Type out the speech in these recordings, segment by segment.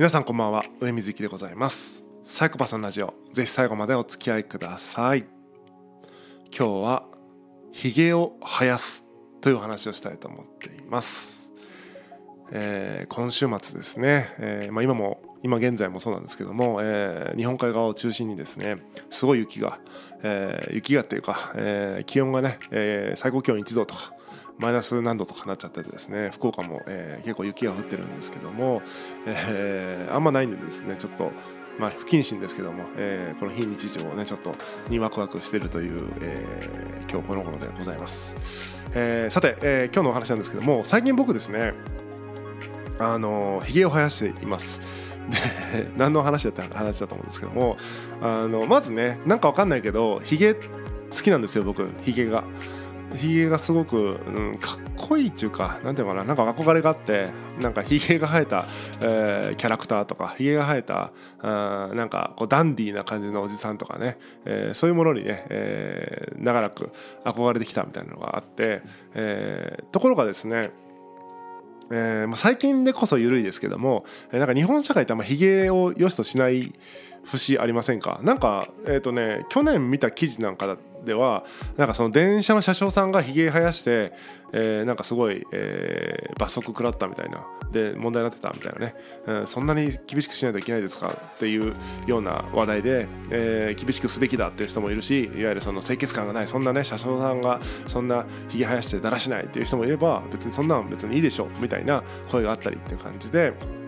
皆さんこんばんは。上水幸でございます。サイコパスのラジオ。ぜひ最後までお付き合いください。今日はヒゲを生やすという話をしたいと思っています、えー今週末ですね、えーまあ、今も今現在もそうなんですけども、えー日本海側を中心にですねすごい雪が、えー雪がっていうか、えー気温がね、えー最高気温1度とかマイナス何度とかなっちゃっててですね福岡も、えー結構雪が降ってるんですけども、えーあんまないんでですねちょっとまあ不謹慎ですけども、えーこの非日常をねちょっとにワクワクしてるという、えー今日この頃でございます、えーさて、えー今日のお話なんですけども最近僕ですねあのひげを生やしています。で 何の話だって話だと思うんですけどもあのまずねなんかわかんないけどひげ好きなんですよ僕ひげが。ひげがすごく、うん、かっこいいっていうかなんていうのかななんか憧れがあってなんかひげが生えた、えーキャラクターとかひげが生えたあなんかこうダンディーな感じのおじさんとかね、えーそういうものにね、えー長らく憧れてきたみたいなのがあって、えーところがですねえーまあ、最近でこそ緩いですけども、えーなんか日本社会ってあんまひげを良しとしない節ありませんか？なんかえっ、とね去年見た記事なんかではなんかその電車の車掌さんがひげ生やして、えーなんかすごい、えー罰則食らったみたいなで問題になってたみたいなね、うんそんなに厳しくしないといけないですかっていうような話題で、えー厳しくすべきだっていう人もいるしいわゆるその清潔感がないそんなね車掌さんがそんなひげ生やしてだらしないっていう人もいれば別にそんなん別にいいでしょみたいな声があったりっていう感じで。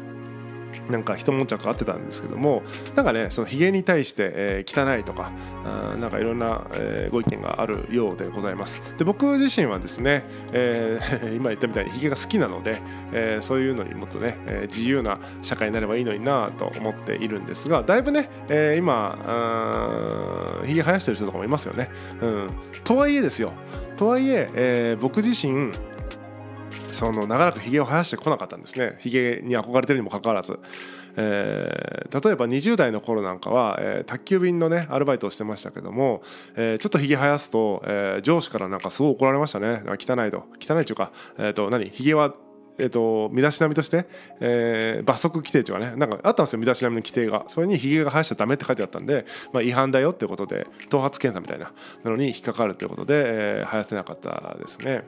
なんか一悶着あってたんですけどもなんかねそのひげに対して、えー汚いとかあなんかいろんな、えーご意見があるようでございます。で僕自身はですね、えー 今言ったみたいにひげが好きなので、えーそういうのにもっとね、えー自由な社会になればいいのになと思っているんですがだいぶね、えー今あーひげ生やしてる人とかもいますよね、うん、とはいえですよ。とはいええー僕自身その長らくひげを生やしてこなかったんですね。ひげに憧れてるにもかかわらず、えー例えば20代の頃なんかは、えー宅急便のねアルバイトをしてましたけども、えーちょっとひげ生やすと、えー上司からなんかすごい怒られましたね。汚いと。汚いっていうか、えー、と何？ひげはえー、と身だしなみとして、えー罰則規定っていうかね。なんかあったんですよ。身だしなみの規定が。それにひげが生やしちゃダメって書いてあったんで、まあ、違反だよっていうことで頭髪検査みたいななのに引っかかるということで、えー生やせなかったですね。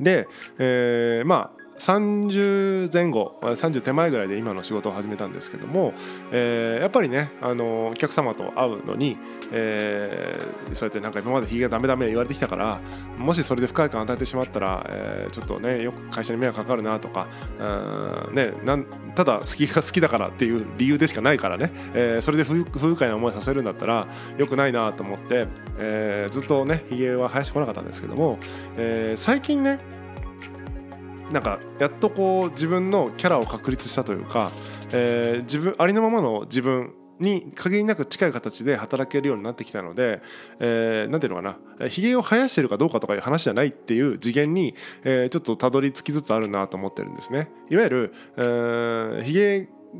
で、えーまあ30前後30手前ぐらいで今の仕事を始めたんですけども、えーやっぱりねあのお客様と会うのに、えーそうやってなんか今までひげがダメダメ言われてきたからもしそれで不快感を与えてしまったら、えーちょっとねよく会社に迷惑かかるなとかねなんただ好きが好きだからっていう理由でしかないからね、えーそれで不不不快な思いさせるんだったらよくないなと思って、えーずっとねひげは生やしてこなかったんですけども、えー最近ねなんかやっとこう自分のキャラを確立したというか、えー自分ありのままの自分に限りなく近い形で働けるようになってきたので、えーていうのかなひげを生やしてるかどうかとかいう話じゃないっていう次元に、えーちょっとたどり着きつつあるなと思ってるんですね。いわゆる、えー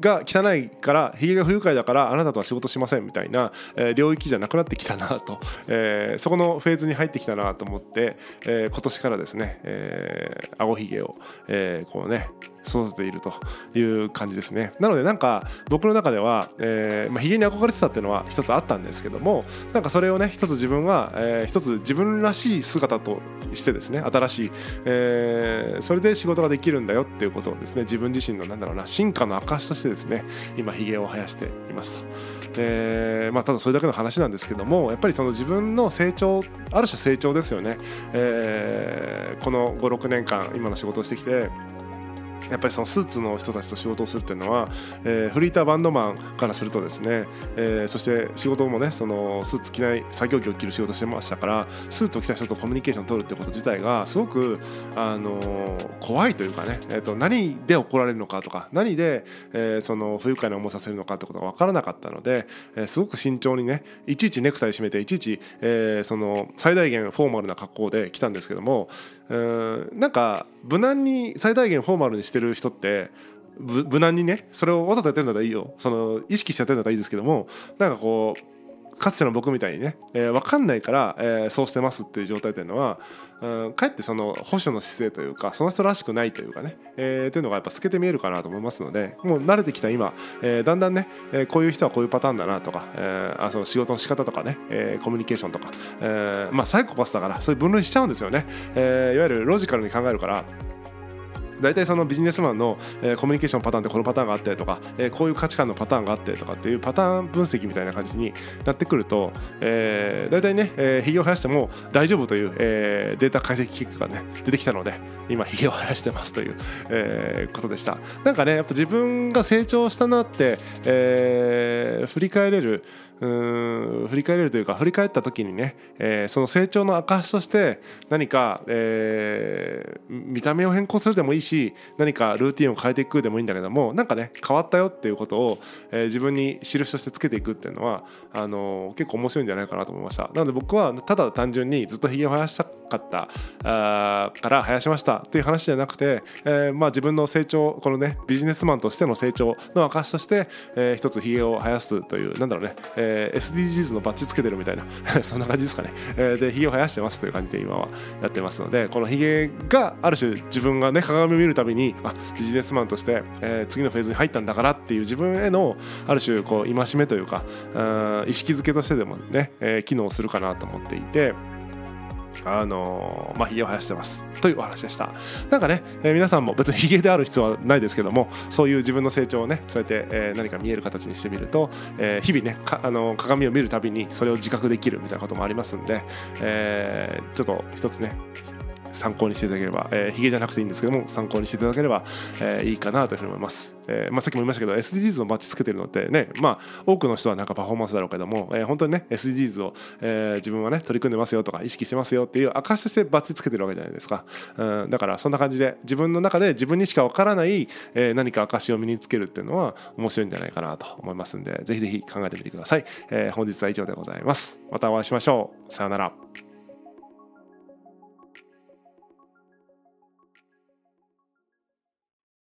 が汚いからひげが不愉快だからあなたとは仕事しませんみたいな、えー領域じゃなくなってきたなと、えーそこのフェーズに入ってきたなと思って、えー今年からですね、えー、顎ひげを、えーこうね育てているという感じですね。なのでなんか僕の中では、えーまあ、ひげに憧れてたっていうのは一つあったんですけどもなんかそれをね一つ自分は、えー一つ自分らしい姿としてですね新しい、えーそれで仕事ができるんだよっていうことをですね自分自身のなんだろうな進化の証としてですね今ひげを生やしていますと。でまあ、ただそれだけの話なんですけどもやっぱりその自分の成長ある種成長ですよね、えーこの56年間今の仕事をしてきてやっぱりそのスーツの人たちと仕事をするっていうのは、えーフリーターバンドマンからするとですね、えーそして仕事もねそのスーツ着ない作業着を着る仕事してましたからスーツを着た人とコミュニケーションを取るってこと自体がすごく、あのー怖いというかね、えー、と何で怒られるのかとか何で、えーその不愉快な思いさせるのかってことが分からなかったので、えーすごく慎重にねいちいちネクタイ締めていちいち、えーその最大限フォーマルな格好で来たんですけどもうんなんか無難に最大限フォーマルにしててる人って無難にねそれをわざとやってるんだったらいいよ。その意識してやってるんだったらいいですけどもなんかこうかつての僕みたいにね、えー、分かんないから、えー、そうしてますっていう状態というのは、うん、かえってその保守の姿勢というかその人らしくないというかね、えー、というのがやっぱ透けて見えるかなと思いますのでもう慣れてきた今、えー、だんだんね、え、こういう人はこういうパターンだなとか、え、あその仕事の仕方とかね、え、コミュニケーションとか、え、まあサイコパスだからそういう分類しちゃうんですよね、え、いわゆるロジカルに考えるから大体そのビジネスマンの、えー、コミュニケーションパターンってこのパターンがあってとか、えー、こういう価値観のパターンがあってとかっていうパターン分析みたいな感じになってくると、えー、大体ね、えー、ひげを生やしても大丈夫という、えー、データ解析結果がね出てきたので今ひげを生やしてますという、えー、ことでした。なんかねやっぱ自分が成長したなって、えー、振り返れるうん振り返れるというか振り返った時にね、えー、その成長の証として何か、えー、見た目を変更するでもいいし何かルーティンを変えていくでもいいんだけどもなんかね変わったよっていうことを、えー、自分に印としてつけていくっていうのはあのー、結構面白いんじゃないかなと思いました。なので僕はただ単純にずっとひげを生やしたかったあから生やしましたっていう話じゃなくて、えー、まあ自分の成長このねビジネスマンとしての成長の証として、えー、一つひげを生やすというなんだろうね、えー、SDGs のバッジつけてるみたいな そんな感じですかね、えー、でひげを生やしてますという感じで今はやってますのでこのひげがある種自分がね鏡を見るたびにあビジネスマンとして、えー、次のフェーズに入ったんだからっていう自分へのある種こう戒めというか意識づけとしてでもね、えー、機能するかなと思っていて。あのー、まあ、髭を生やしてます。というお話でした。なんかね、えー、皆さんも別にヒゲである必要はないですけどもそういう自分の成長をねそうやって、えー、何か見える形にしてみると、え、日々ねあの鏡を見るたびにそれを自覚できるみたいなこともありますんで、え、ちょっと一つね参考にしていただければ、えー、ヒゲじゃなくていいんですけども参考にしていただければ、えー、いいかなというふうに思います、えーまあ、さっきも言いましたけど SDGs のバッチつけてるのってねまあ多くの人はなんかパフォーマンスだろうけども、えー、本当にね SDGs を、えー、自分はね取り組んでますよとか意識してますよっていう証としてバッチつけてるわけじゃないですか、うん、だからそんな感じで自分の中で自分にしかわからない、えー、何か証を身につけるっていうのは面白いんじゃないかなと思いますんでぜひぜひ考えてみてください、えー、本日は以上でございます。またお会いしましょう。さよなら。